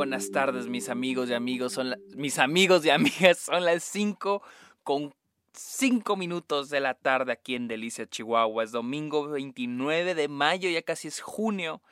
buenas tardes, mis amigos y amigos. Son mis amigos y amigas. Son las 5 con 5 minutos de la tarde aquí en Delicia, Chihuahua. Es domingo 29 de mayo, ya casi es junio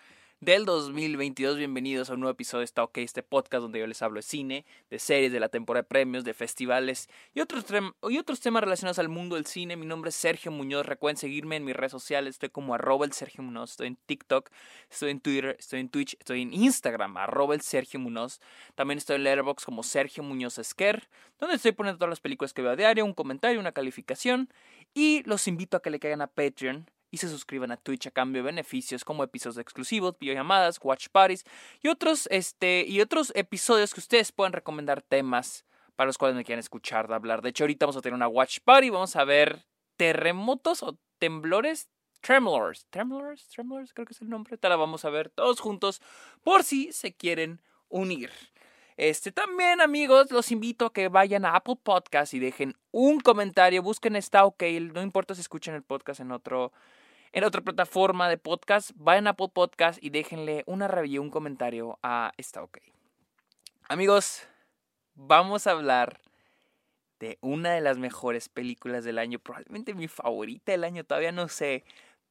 del 2022. Bienvenidos a un nuevo episodio de Está OK, este podcast donde yo les hablo de cine, de series, de la temporada de premios, de festivales y otros, y otros temas relacionados al mundo del cine. Mi nombre es Sergio Muñoz. Recuerden seguirme en mis redes sociales. Estoy como arroba el Sergio Muñoz. Estoy en TikTok, estoy en Twitter, estoy en Twitch, estoy en Instagram, arroba el Sergio Muñoz. También estoy en Letterboxd como Sergio Muñoz Esquer, donde estoy poniendo todas las películas que veo a diario, un comentario, una calificación. Y los invito a que le caigan a Patreon y se suscriban a Twitch a cambio de beneficios como episodios exclusivos, videollamadas, watch parties y otros, este, y otros episodios que ustedes puedan recomendar temas para los cuales me quieran escuchar hablar. De hecho, ahorita vamos a tener una watch party, vamos a ver terremotos o temblores. Tremblors, Tremblors, Tremblors, creo que es el nombre. Te la vamos a ver todos juntos por si se quieren unir. Este también, amigos, los invito a que vayan a Apple Podcast y dejen un comentario. Busquen Está OK. No importa si escuchen el podcast en otro en otra plataforma de podcast, vayan a Apple Podcast y déjenle una review, un comentario a Está OK. Amigos, vamos a hablar de una de las mejores películas del año, probablemente mi favorita del año, todavía no sé,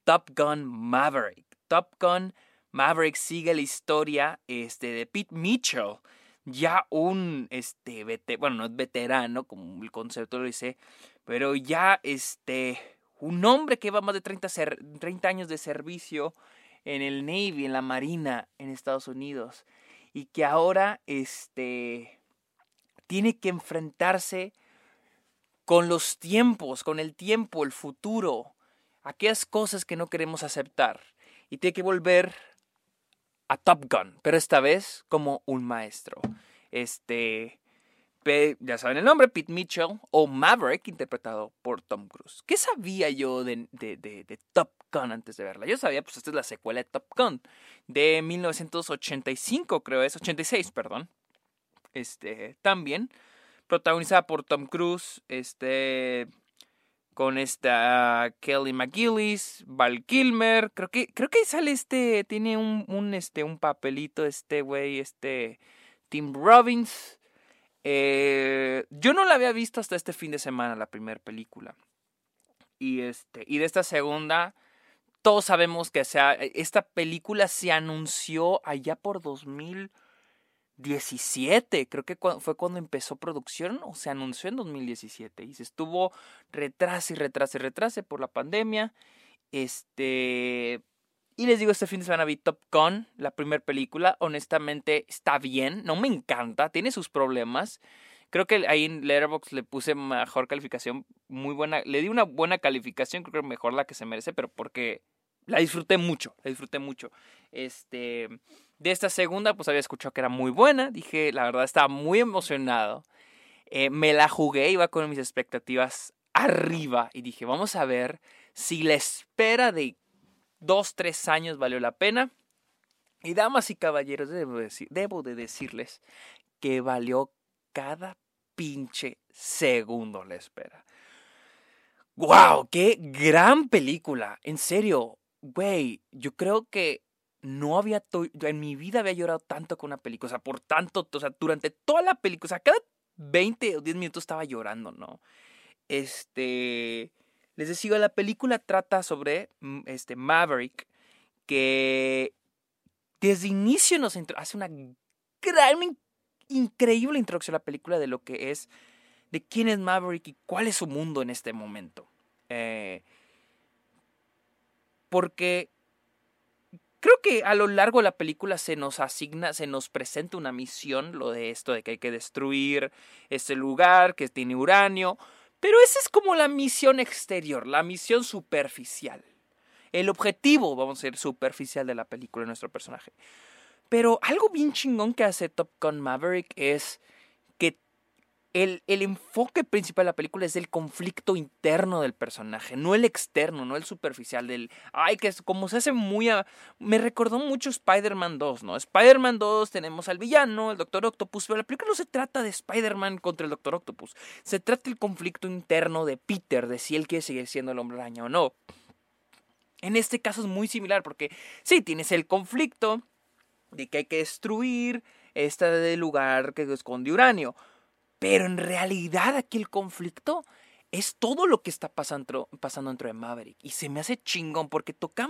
Top Gun Maverick. Top Gun Maverick sigue la historia este, de Pete Mitchell, ya un, este, bueno, no es veterano, como el concepto lo dice, pero ya, este, un hombre que lleva más de 30, 30 años de servicio en el Navy, en la Marina en Estados Unidos, y que ahora este, tiene que enfrentarse con los tiempos, con el tiempo, el futuro, aquellas cosas que no queremos aceptar, y tiene que volver a Top Gun, pero esta vez como un maestro. Este, ya saben el nombre, Pete Mitchell o Maverick, interpretado por Tom Cruise. ¿Qué sabía yo de, de, Top Gun antes de verla? Yo sabía, pues esta es la secuela de Top Gun, de 1985, creo es, 86, perdón. Este, también, protagonizada por Tom Cruise, este, con esta Kelly McGillis, Val Kilmer, creo que, creo que sale este, tiene un, un, este, un papelito este güey, este, Tim Robbins, eh, yo no la había visto hasta este fin de semana, la primera película. Y, este, y de esta segunda, todos sabemos que sea, esta película se anunció allá por 2017. Creo que fue cuando empezó producción o se anunció en 2017. Y se estuvo retrase y retrase y retrase por la pandemia. Este, y les digo, este fin de semana vi Top Gun, la primera película. Honestamente, está bien. No me encanta. Tiene sus problemas. Creo que ahí en Letterboxd le puse mejor calificación. Muy buena. Le di una buena calificación. Creo que mejor la que se merece. Pero porque la disfruté mucho. La disfruté mucho. Este. De esta segunda, pues había escuchado que era muy buena. Dije, la verdad, estaba muy emocionado. Eh, me la jugué. Iba con mis expectativas arriba. Y dije, vamos a ver si la espera de dos, tres años valió la pena. Y damas y caballeros, debo, decir, debo de decirles que valió cada pinche segundo la espera. ¡Wow! ¡Qué gran película! En serio, güey, yo creo que no había, en mi vida había llorado tanto con una película, o sea, por tanto, o sea, durante toda la película, o sea, cada 20 o 10 minutos estaba llorando, ¿no? Este, les decía, la película trata sobre mm, este Maverick que desde inicio nos hace una gran, increíble introducción a la película de lo que es, de quién es Maverick y cuál es su mundo en este momento. Eh, porque creo que a lo largo de la película se nos asigna, se nos presenta una misión, lo de esto de que hay que destruir este lugar que tiene uranio, pero esa es como la misión exterior, la misión superficial. El objetivo, vamos a ser superficial de la película de nuestro personaje. Pero algo bien chingón que hace Top Gun Maverick es el, enfoque principal de la película es el conflicto interno del personaje, no el externo, no el superficial del, ay, que es como se hace muy... Me recordó mucho Spider-Man 2, ¿no? Spider-Man 2 tenemos al villano, el Doctor Octopus, pero la película no se trata de Spider-Man contra el Doctor Octopus, se trata del conflicto interno de Peter, de si él quiere seguir siendo el hombre araña o no. En este caso es muy similar porque sí, tienes el conflicto de que hay que destruir este lugar que esconde uranio. Pero en realidad aquí el conflicto es todo lo que está pasando, pasando dentro de Maverick. Y se me hace chingón porque toca,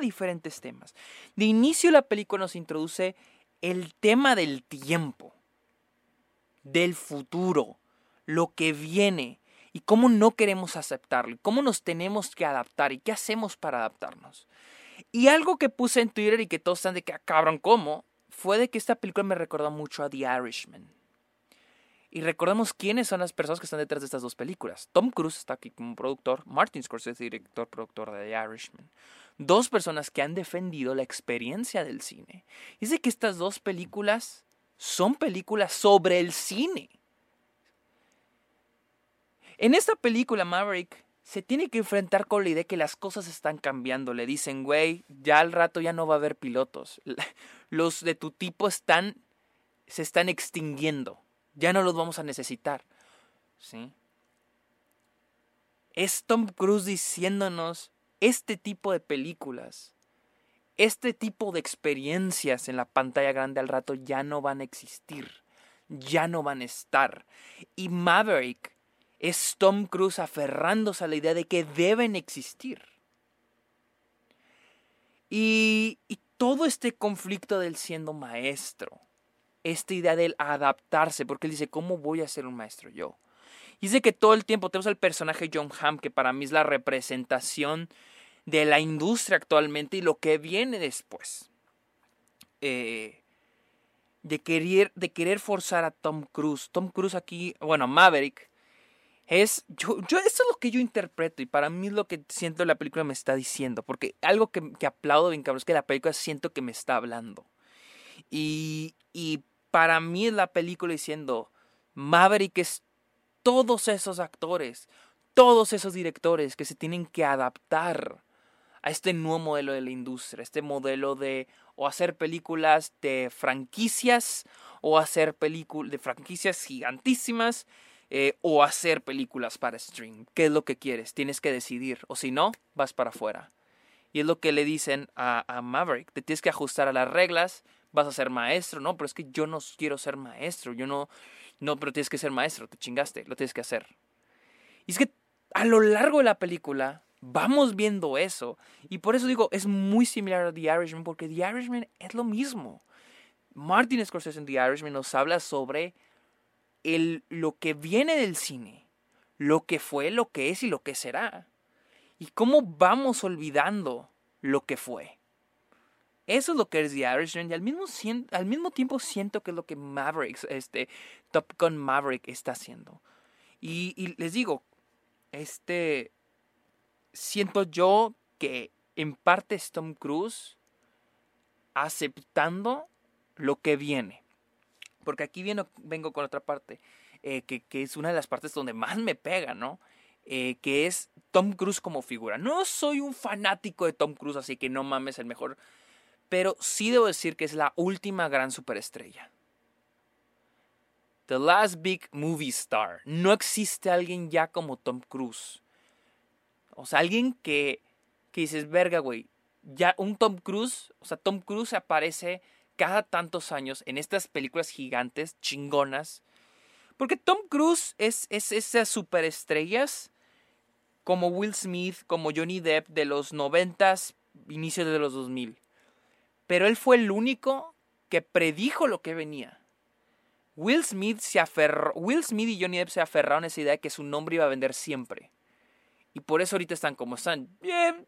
diferentes temas. De inicio la película nos introduce el tema del tiempo, del futuro, lo que viene y cómo no queremos aceptarlo, cómo nos tenemos que adaptar y qué hacemos para adaptarnos. Y algo que puse en Twitter y que todos están de que, ah, cabrón, ¿cómo? Fue de que esta película me recordó mucho a The Irishman. Y recordemos quiénes son las personas que están detrás de estas dos películas. Tom Cruise está aquí como productor, Martin Scorsese, director, productor de The Irishman. Dos personas que han defendido la experiencia del cine. De que estas dos películas son películas sobre el cine. En esta película, Maverick se tiene que enfrentar con la idea que las cosas están cambiando. Le dicen, güey, ya al rato ya no va a haber pilotos. Los de tu tipo están, se están extinguiendo ya no los vamos a necesitar. ¿Sí? Es Tom Cruise diciéndonos este tipo de películas, este tipo de experiencias en la pantalla grande al rato ya no van a existir, ya no van a estar. Y Maverick es Tom Cruise aferrándose a la idea de que deben existir. Y, y todo este conflicto del siendo maestro, esta idea del adaptarse, porque él dice, ¿cómo voy a ser un maestro yo? Y dice que todo el tiempo tenemos al personaje John Hamm, que para mí es la representación de la industria actualmente y lo que viene después. Eh, de, querer, de querer forzar a Tom Cruise. Tom Cruise aquí, bueno, Maverick, es, yo, yo, eso es lo que yo interpreto y para mí es lo que siento la película me está diciendo, porque algo que, aplaudo bien cabrón es que la película siento que me está hablando. Y para mí es la película diciendo, Maverick es todos esos actores, todos esos directores que se tienen que adaptar a este nuevo modelo de la industria, este modelo de o hacer películas de franquicias o hacer películas de franquicias gigantísimas eh, o hacer películas para stream. ¿Qué es lo que quieres? Tienes que decidir o si no, vas para afuera. Y es lo que le dicen a, a Maverick, te tienes que ajustar a las reglas, vas a ser maestro, no, pero es que yo no quiero ser maestro, yo no, no, pero tienes que ser maestro, te chingaste, lo tienes que hacer. Y es que a lo largo de la película vamos viendo eso. Y por eso digo, es muy similar a The Irishman, porque The Irishman es lo mismo. Martin Scorsese en The Irishman nos habla sobre lo que viene del cine, lo que fue, lo que es y lo que será. Y cómo vamos olvidando lo que fue. Eso es lo que es The Irishman y al mismo, al mismo tiempo siento que es lo que Maverick, este, Top Gun Maverick está haciendo. Y, les digo, este, siento yo que en parte es Tom Cruise aceptando lo que viene. Porque aquí viene, vengo con otra parte, eh, que, es una de las partes donde más me pega, ¿no? Eh, que es Tom Cruise como figura. No soy un fanático de Tom Cruise, así que no mames el mejor pero sí debo decir que es la última gran superestrella. The Last Big Movie Star. No existe alguien ya como Tom Cruise. O sea, alguien que, que dices, verga, güey. Ya un Tom Cruise, o sea, Tom Cruise aparece cada tantos años en estas películas gigantes, chingonas. Porque Tom Cruise es, es esas superestrellas como Will Smith, como Johnny Depp de los noventas, inicios de los 2000. Pero él fue el único que predijo lo que venía. Will Smith, se aferró, Will Smith y Johnny Depp se aferraron a esa idea de que su nombre iba a vender siempre. Y por eso ahorita están como están.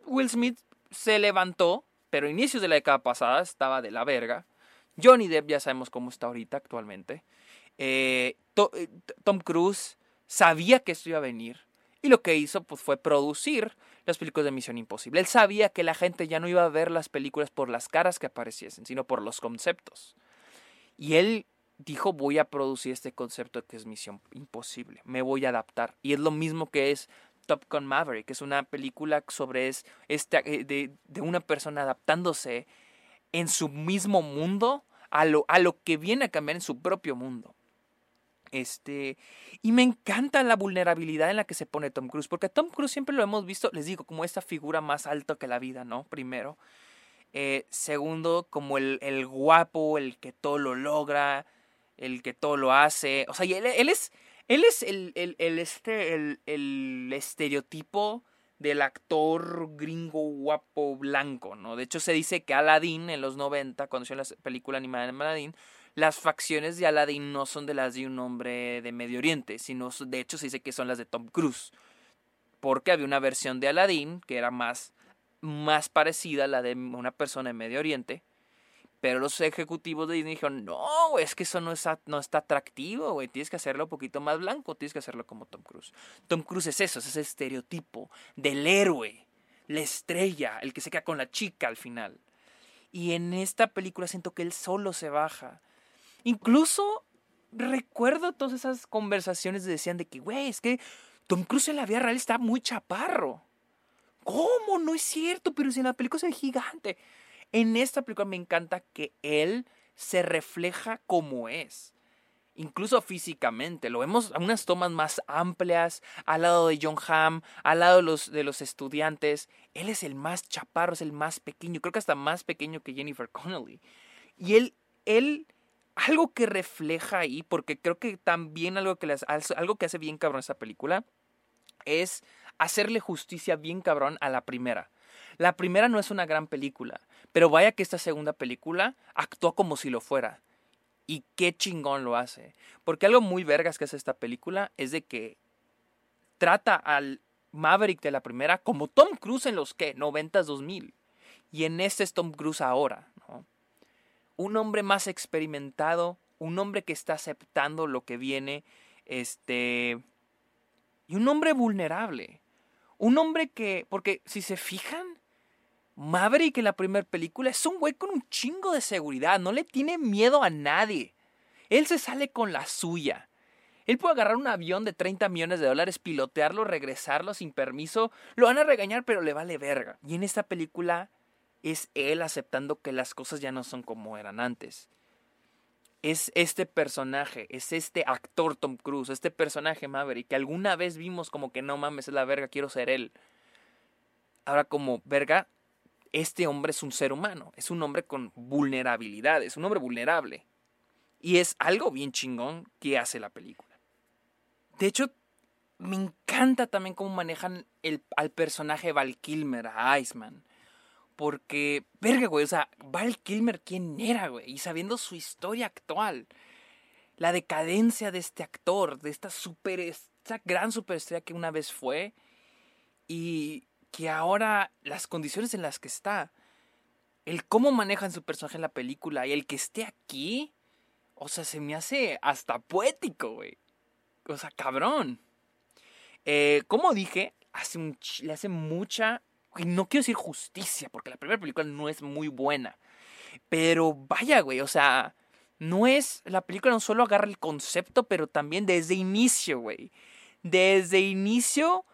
Will Smith se levantó, pero a inicios de la década pasada estaba de la verga. Johnny Depp ya sabemos cómo está ahorita actualmente. Eh, eh, Tom Cruise sabía que esto iba a venir. Y lo que hizo pues, fue producir las películas de Misión Imposible. Él sabía que la gente ya no iba a ver las películas por las caras que apareciesen, sino por los conceptos. Y él dijo, voy a producir este concepto que es Misión Imposible, me voy a adaptar. Y es lo mismo que es Top Gun Maverick, que es una película sobre es, eh, de, de, una persona adaptándose en su mismo mundo a lo, a lo que viene a cambiar en su propio mundo. Este, y me encanta la vulnerabilidad en la que se pone Tom Cruise, porque Tom Cruise siempre lo hemos visto, les digo, como esta figura más alta que la vida, ¿no? Primero. Eh, segundo, como el, el, guapo, el que todo lo logra, el que todo lo hace. O sea, él, él es, él es el, el, este, el estereotipo del actor gringo guapo blanco, ¿no? De hecho, se dice que Aladdin en los 90, cuando hicieron la película animada de Aladdin, las facciones de Aladdin no son de las de un hombre de Medio Oriente, sino de hecho se dice que son las de Tom Cruise. Porque había una versión de Aladdin que era más, más parecida a la de una persona de Medio Oriente. Pero los ejecutivos de Disney dijeron, no, es que eso no, es, no está atractivo, güey. Tienes que hacerlo un poquito más blanco, tienes que hacerlo como Tom Cruise. Tom Cruise es eso, es ese estereotipo del héroe, la estrella, el que se queda con la chica al final. Y en esta película siento que él solo se baja. Incluso recuerdo todas esas conversaciones de decían de que, güey, es que Tom Cruise en la vida real está muy chaparro. ¿Cómo? No es cierto, pero si en la película es gigante. En esta película me encanta que él se refleja como es. Incluso físicamente, lo vemos a unas tomas más amplias, al lado de John Hamm, al lado de los, de los estudiantes. Él es el más chaparro, es el más pequeño, creo que hasta más pequeño que Jennifer Connelly. Y él, él algo que refleja ahí, porque creo que también algo que, algo que hace bien cabrón esta película, es hacerle justicia bien cabrón a la primera. La primera no es una gran película, pero vaya que esta segunda película actúa como si lo fuera. Y qué chingón lo hace. Porque algo muy vergas que hace esta película es de que trata al Maverick de la primera como Tom Cruise en los que 90s 2000. Y en este es Tom Cruise ahora un hombre más experimentado, un hombre que está aceptando lo que viene, este, y un hombre vulnerable, un hombre que, porque si se fijan, Maverick en la primera película es un güey con un chingo de seguridad, no le tiene miedo a nadie, él se sale con la suya. Él puede agarrar un avión de 30 millones de dólares, pilotearlo, regresarlo sin permiso. Lo van a regañar, pero le vale verga. Y en esta película es él aceptando que las cosas ya no son como eran antes. Es este personaje, es este actor Tom Cruise, este personaje Maverick, que alguna vez vimos como que no mames, es la verga, quiero ser él. Ahora como verga, este hombre es un ser humano, es un hombre con vulnerabilidades, un hombre vulnerable. Y es algo bien chingón que hace la película. De hecho, me encanta también cómo manejan el, al personaje Val Kilmer, a Iceman. Porque, verga, güey, o sea, Val Kilmer, ¿quién era, güey? Y sabiendo su historia actual, la decadencia de este actor, de esta super, esta gran superestrella que una vez fue, y que ahora las condiciones en las que está, el cómo manejan su personaje en la película y el que esté aquí, o sea, se me hace hasta poético, güey. O sea, cabrón. Eh, como dije, hace un, le hace mucha no quiero decir justicia, porque la primera película no es muy buena. Pero vaya, güey, o sea, no es. La película no solo agarra el concepto, pero también desde inicio, güey. Desde inicio,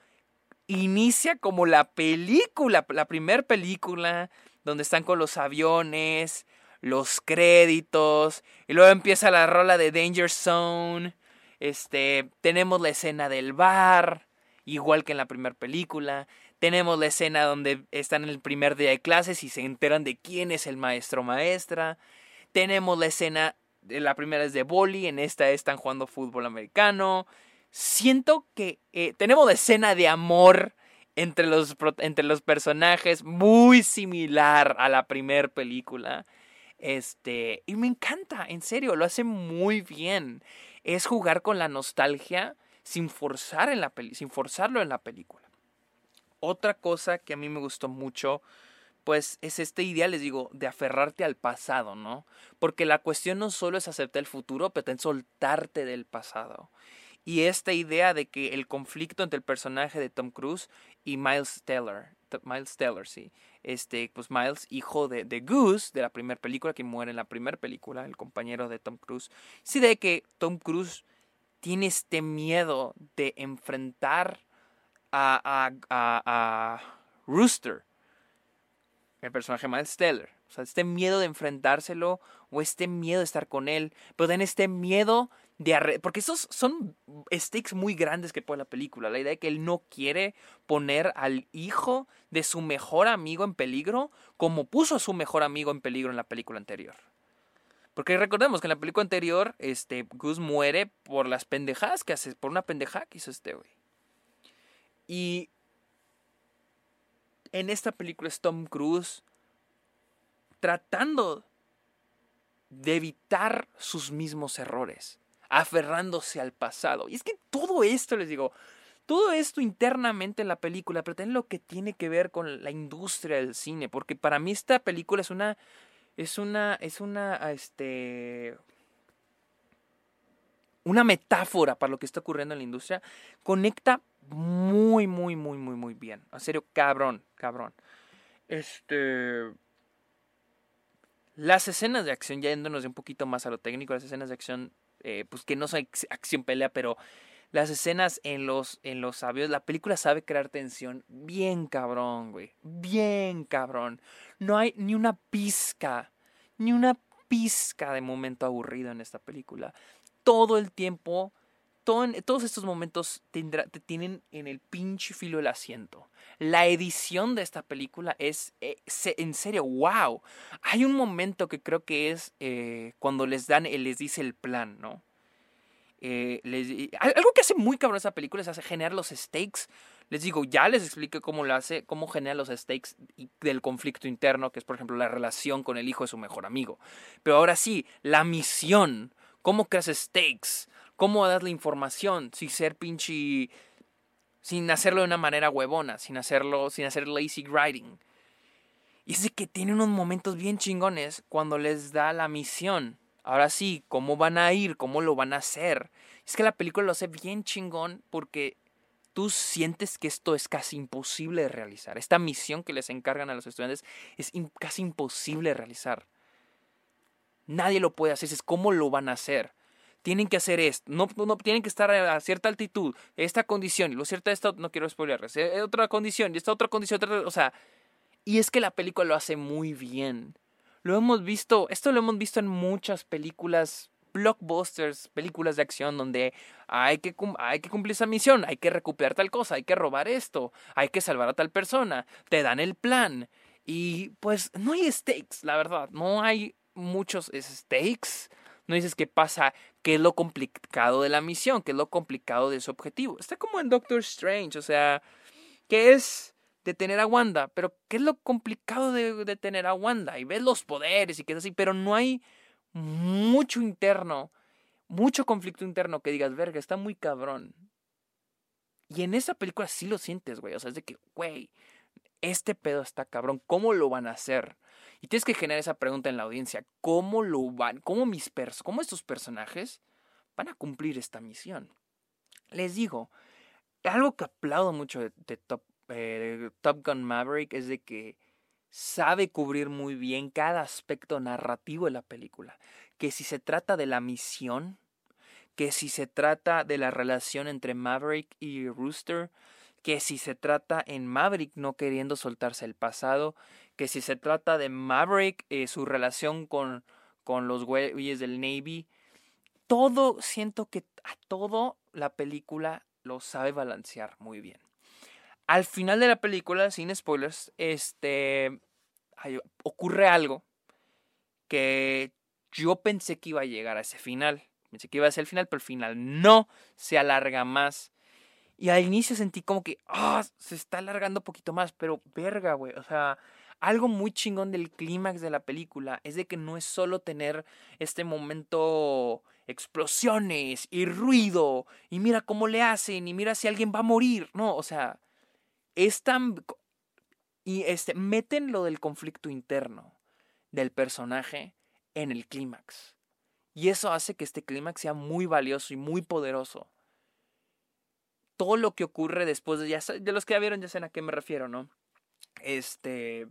inicia como la película, la primera película, donde están con los aviones, los créditos, y luego empieza la rola de Danger Zone. Este, tenemos la escena del bar, igual que en la primera película. Tenemos la escena donde están en el primer día de clases y se enteran de quién es el maestro maestra. Tenemos la escena, de la primera es de boli, en esta están jugando fútbol americano. Siento que eh, tenemos la escena de amor entre los, entre los personajes muy similar a la primera película. Este, y me encanta, en serio, lo hace muy bien. Es jugar con la nostalgia sin forzar en la sin forzarlo en la película. Otra cosa que a mí me gustó mucho, pues es esta idea, les digo, de aferrarte al pasado, ¿no? Porque la cuestión no solo es aceptar el futuro, pero también soltarte del pasado. Y esta idea de que el conflicto entre el personaje de Tom Cruise y Miles Teller, Miles Teller, sí, este, pues Miles, hijo de, de Goose, de la primera película, que muere en la primera película, el compañero de Tom Cruise, sí de que Tom Cruise tiene este miedo de enfrentar a, a, a, Rooster, el personaje Miles Teller. O sea, este miedo de enfrentárselo o este miedo de estar con él, pero también este miedo de porque esos son stakes muy grandes que pone la película. La idea de que él no quiere poner al hijo de su mejor amigo en peligro como puso a su mejor amigo en peligro en la película anterior. Porque recordemos que en la película anterior, este, Gus muere por las pendejadas que hace, por una pendejada que hizo este güey. Y en esta película es Tom Cruise tratando de evitar sus mismos errores aferrándose al pasado. Y es que todo esto, les digo, todo esto internamente en la película, pero también lo que tiene que ver con la industria del cine, porque para mí esta película es una, es una, es una, este, una metáfora para lo que está ocurriendo en la industria, conecta muy, muy, muy, muy, muy bien. En serio, cabrón, cabrón. Este... Las escenas de acción, ya yéndonos un poquito más a lo técnico, las escenas de acción eh, pues que no son acción pelea, pero las escenas en los, en los aviones, la película sabe crear tensión bien cabrón, güey, bien cabrón. No hay ni una pizca, ni una pizca de momento aburrido en esta película. Todo el tiempo, todos estos momentos te tienen en el pinche filo del asiento. La edición de esta película es, eh, en serio, wow. Hay un momento que creo que es eh, cuando les dan, les dice el plan, ¿no? Eh, algo que hace muy cabrón esa película es generar los stakes. Les digo, ya les expliqué cómo lo hace, cómo genera los stakes del conflicto interno, que es por ejemplo la relación con el hijo de su mejor amigo. Pero ahora sí, la misión, cómo creas stakes, cómo das la información, sin ser pinche sin hacerlo de una manera huevona, sin hacerlo, sin hacer lazy writing. Y es que tiene unos momentos bien chingones cuando les da la misión. Ahora sí, cómo van a ir, cómo lo van a hacer. Es que la película lo hace bien chingón porque tú sientes que esto es casi imposible de realizar. Esta misión que les encargan a los estudiantes es casi imposible de realizar. Nadie lo puede hacer, es cómo lo van a hacer tienen que hacer esto, no, no tienen que estar a cierta altitud, esta condición, lo cierto esto, no quiero spoiler, eh, otra condición, y esta otra condición, o sea, y es que la película lo hace muy bien. Lo hemos visto, esto lo hemos visto en muchas películas blockbusters, películas de acción donde hay que, hay que cumplir esa misión, hay que recuperar tal cosa, hay que robar esto, hay que salvar a tal persona, te dan el plan. Y pues no hay stakes, la verdad, no hay muchos stakes. No dices qué pasa, qué es lo complicado de la misión, qué es lo complicado de su objetivo. Está como en Doctor Strange, o sea, ¿qué es detener a Wanda? Pero ¿qué es lo complicado de detener a Wanda? Y ves los poderes y qué es así, pero no hay mucho interno, mucho conflicto interno que digas, verga, está muy cabrón. Y en esa película sí lo sientes, güey. O sea, es de que, güey, este pedo está cabrón. ¿Cómo lo van a hacer? Y tienes que generar esa pregunta en la audiencia. ¿Cómo lo van? ¿Cómo, mis pers cómo estos personajes van a cumplir esta misión? Les digo, algo que aplaudo mucho de, Top, Top Gun Maverick es de que sabe cubrir muy bien cada aspecto narrativo de la película. Que si se trata de la misión, que si se trata de la relación entre Maverick y Rooster, que si se trata en Maverick no queriendo soltarse el pasado, que si se trata de Maverick, eh, su relación con, con los güeyes del Navy, todo, siento que a todo la película lo sabe balancear muy bien. Al final de la película, sin spoilers, este, ocurre algo que yo pensé que iba a llegar a ese final. Pensé que iba a ser el final, pero el final no se alarga más. Y al inicio sentí como que, ah, se está alargando un poquito más, pero verga, güey. O sea, algo muy chingón del clímax de la película es de que no es solo tener este momento explosiones y ruido y mira cómo le hacen y mira si alguien va a morir. No, o sea, es tan... Y este, meten lo del conflicto interno del personaje en el clímax. Y eso hace que este clímax sea muy valioso y muy poderoso. Todo lo que ocurre después de ya de los que ya vieron ya saben a qué me refiero, ¿no? Este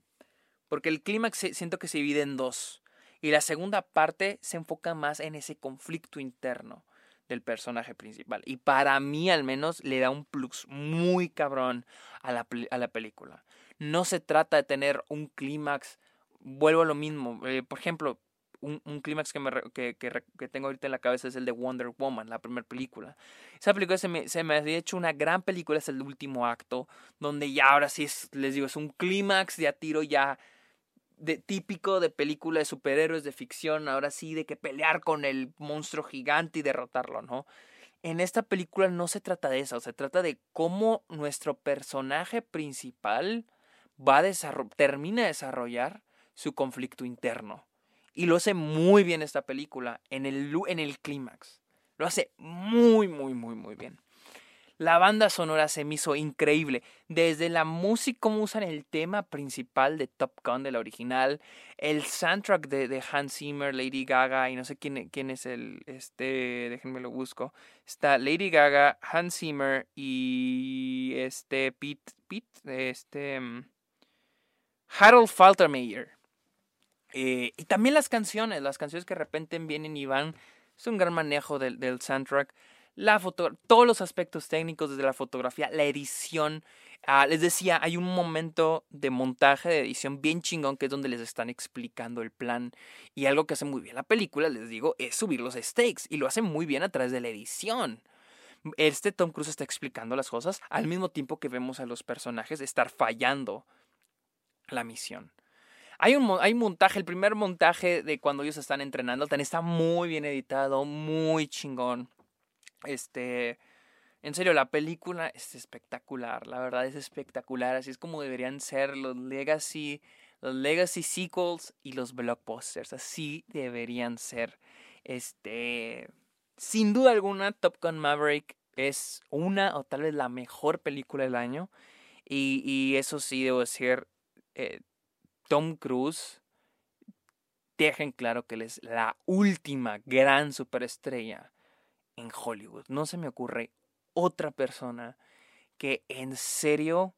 porque el clímax siento que se divide en dos. Y la segunda parte se enfoca más en ese conflicto interno del personaje principal. Y para mí al menos le da un plus muy cabrón a la, a la película. No se trata de tener un clímax, vuelvo a lo mismo. Eh, por ejemplo, un, clímax que, me, que, que, tengo ahorita en la cabeza es el de Wonder Woman, la primera película. Esa película se me, se me había hecho una gran película, es el último acto, donde ya ahora sí es, les digo, es un clímax de a tiro ya de, típico de película de superhéroes de ficción, ahora sí, de que pelear con el monstruo gigante y derrotarlo, ¿no? En esta película no se trata de eso, se trata de cómo nuestro personaje principal va a termina de desarrollar su conflicto interno. Y lo hace muy bien esta película en el, en el clímax. Lo hace muy, muy, muy, muy bien. La banda sonora se me hizo increíble. Desde la música, cómo usan el tema principal de Top Gun de la original, el soundtrack de, Hans Zimmer, Lady Gaga, y no sé quién, es el, este, déjenme lo busco. Está Lady Gaga, Hans Zimmer y este Pete, Pete, este, mm, Harold Faltermeyer. Eh, y también las canciones, las canciones que de repente vienen y van. Es un gran manejo del soundtrack la foto, todos los aspectos técnicos desde la fotografía, la edición. Ah, les decía, hay un momento de montaje, de edición bien chingón, que es donde les están explicando el plan. Y algo que hace muy bien la película, les digo, es subir los stakes. Y lo hace muy bien a través de la edición. Este Tom Cruise está explicando las cosas al mismo tiempo que vemos a los personajes estar fallando la misión. Hay un hay montaje, el primer montaje de cuando ellos están entrenando, está muy bien editado, muy chingón. Este, en serio, la película es espectacular, la verdad es espectacular, así es como deberían ser los Legacy, los Legacy sequels y los blockbusters, así deberían ser. Este, sin duda alguna, Top Gun Maverick es una o tal vez la mejor película del año. Y, y eso sí, debo decir, eh, Tom Cruise dejen claro que él es la última gran superestrella en Hollywood. No se me ocurre otra persona que en serio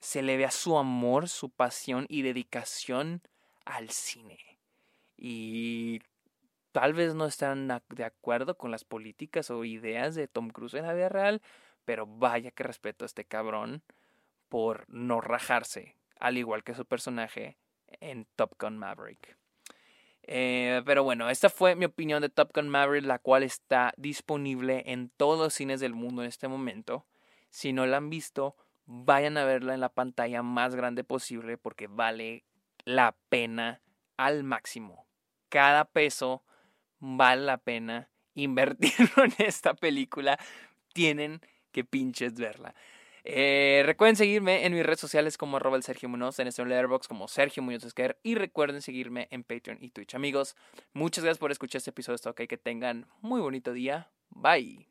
se le vea su amor, su pasión y dedicación al cine. Y tal vez no están de acuerdo con las políticas o ideas de Tom Cruise en la vida real, pero vaya que respeto a este cabrón por no rajarse, al igual que su personaje en Top Gun Maverick. Eh, pero bueno, esta fue mi opinión de Top Gun Maverick, la cual está disponible en todos los cines del mundo en este momento. Si no la han visto, vayan a verla en la pantalla más grande posible porque vale la pena al máximo. Cada peso vale la pena invertirlo en esta película. Tienen que pinches verla. Eh, recuerden seguirme en mis redes sociales como arroba Sergio Munoz, en este Letterboxd como Sergio Muñoz Esquer y recuerden seguirme en Patreon y Twitch. Amigos, muchas gracias por escuchar este episodio. Esto ok, que tengan muy bonito día. Bye.